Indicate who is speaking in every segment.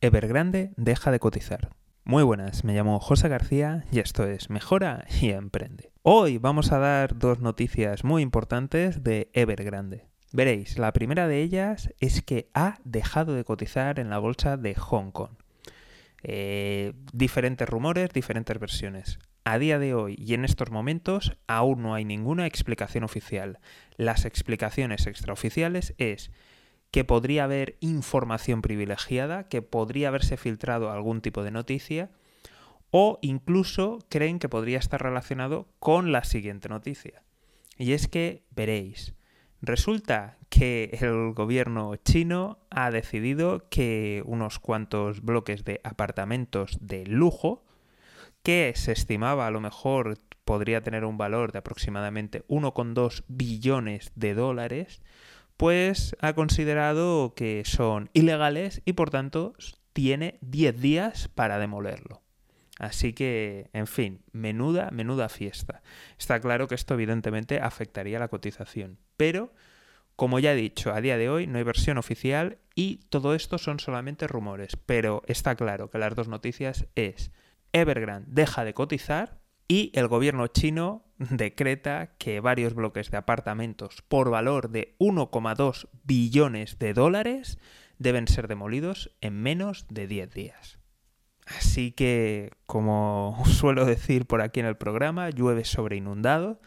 Speaker 1: Evergrande deja de cotizar. Muy buenas, me llamo José García y esto es Mejora y Emprende. Hoy vamos a dar dos noticias muy importantes de Evergrande. Veréis, la primera de ellas es que ha dejado de cotizar en la bolsa de Hong Kong. Eh, diferentes rumores, diferentes versiones. A día de hoy y en estos momentos aún no hay ninguna explicación oficial. Las explicaciones extraoficiales es que podría haber información privilegiada, que podría haberse filtrado algún tipo de noticia, o incluso creen que podría estar relacionado con la siguiente noticia. Y es que veréis, resulta que el gobierno chino ha decidido que unos cuantos bloques de apartamentos de lujo, que se estimaba a lo mejor podría tener un valor de aproximadamente 1,2 billones de dólares, pues ha considerado que son ilegales y por tanto tiene 10 días para demolerlo. Así que, en fin, menuda, menuda fiesta. Está claro que esto evidentemente afectaría la cotización, pero, como ya he dicho, a día de hoy no hay versión oficial y todo esto son solamente rumores, pero está claro que las dos noticias es Evergrande deja de cotizar y el gobierno chino decreta que varios bloques de apartamentos por valor de 1,2 billones de dólares deben ser demolidos en menos de 10 días. Así que, como suelo decir por aquí en el programa, llueve sobre inundado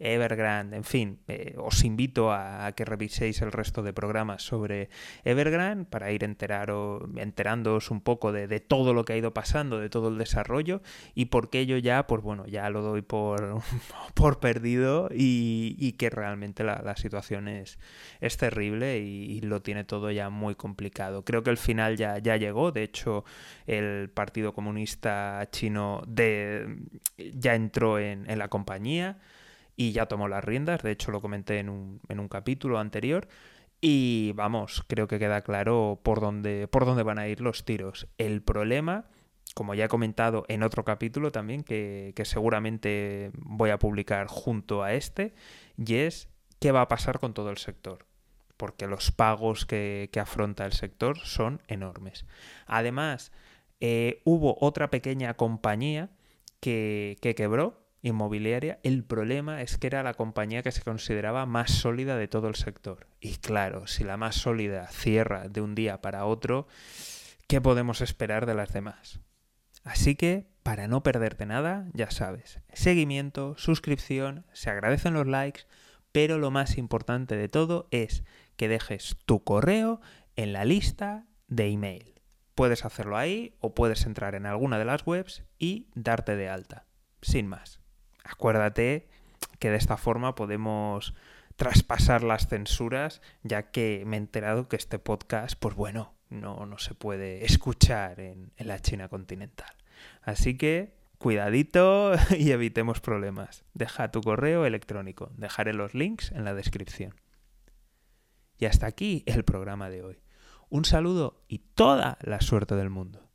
Speaker 1: Evergrande, en fin, eh, os invito a, que reviséis el resto de programas sobre Evergrande para ir enteraros, enterándoos un poco de, todo lo que ha ido pasando, de todo el desarrollo y por qué yo ya, pues bueno, ya lo doy por, por perdido y, que realmente la, situación es, es terrible y, lo tiene todo ya muy complicado. Creo que el final ya, ya llegó, de hecho el Partido Comunista Chino ya entró en, en la compañía y ya tomó las riendas, de hecho lo comenté en un, en un capítulo anterior. Y vamos, creo que queda claro por dónde, por dónde van a ir los tiros. El problema, como ya he comentado en otro capítulo también, que, seguramente voy a publicar junto a este, y es qué va a pasar con todo el sector. Porque los pagos que, afronta el sector son enormes. Además, eh, hubo otra pequeña compañía que, que quebró, inmobiliaria, el problema es que era la compañía que se consideraba más sólida de todo el sector. Y claro, si la más sólida cierra de un día para otro, ¿qué podemos esperar de las demás? Así que, para no perderte nada, ya sabes, seguimiento, suscripción, se agradecen los likes, pero lo más importante de todo es que dejes tu correo en la lista de email. Puedes hacerlo ahí o puedes entrar en alguna de las webs y darte de alta. Sin más. Acuérdate que de esta forma podemos traspasar las censuras, ya que me he enterado que este podcast, pues bueno, no, no se puede escuchar en, en la China continental. Así que cuidadito y evitemos problemas. Deja tu correo electrónico. Dejaré los links en la descripción. Y hasta aquí el programa de hoy. Un saludo y toda la suerte del mundo.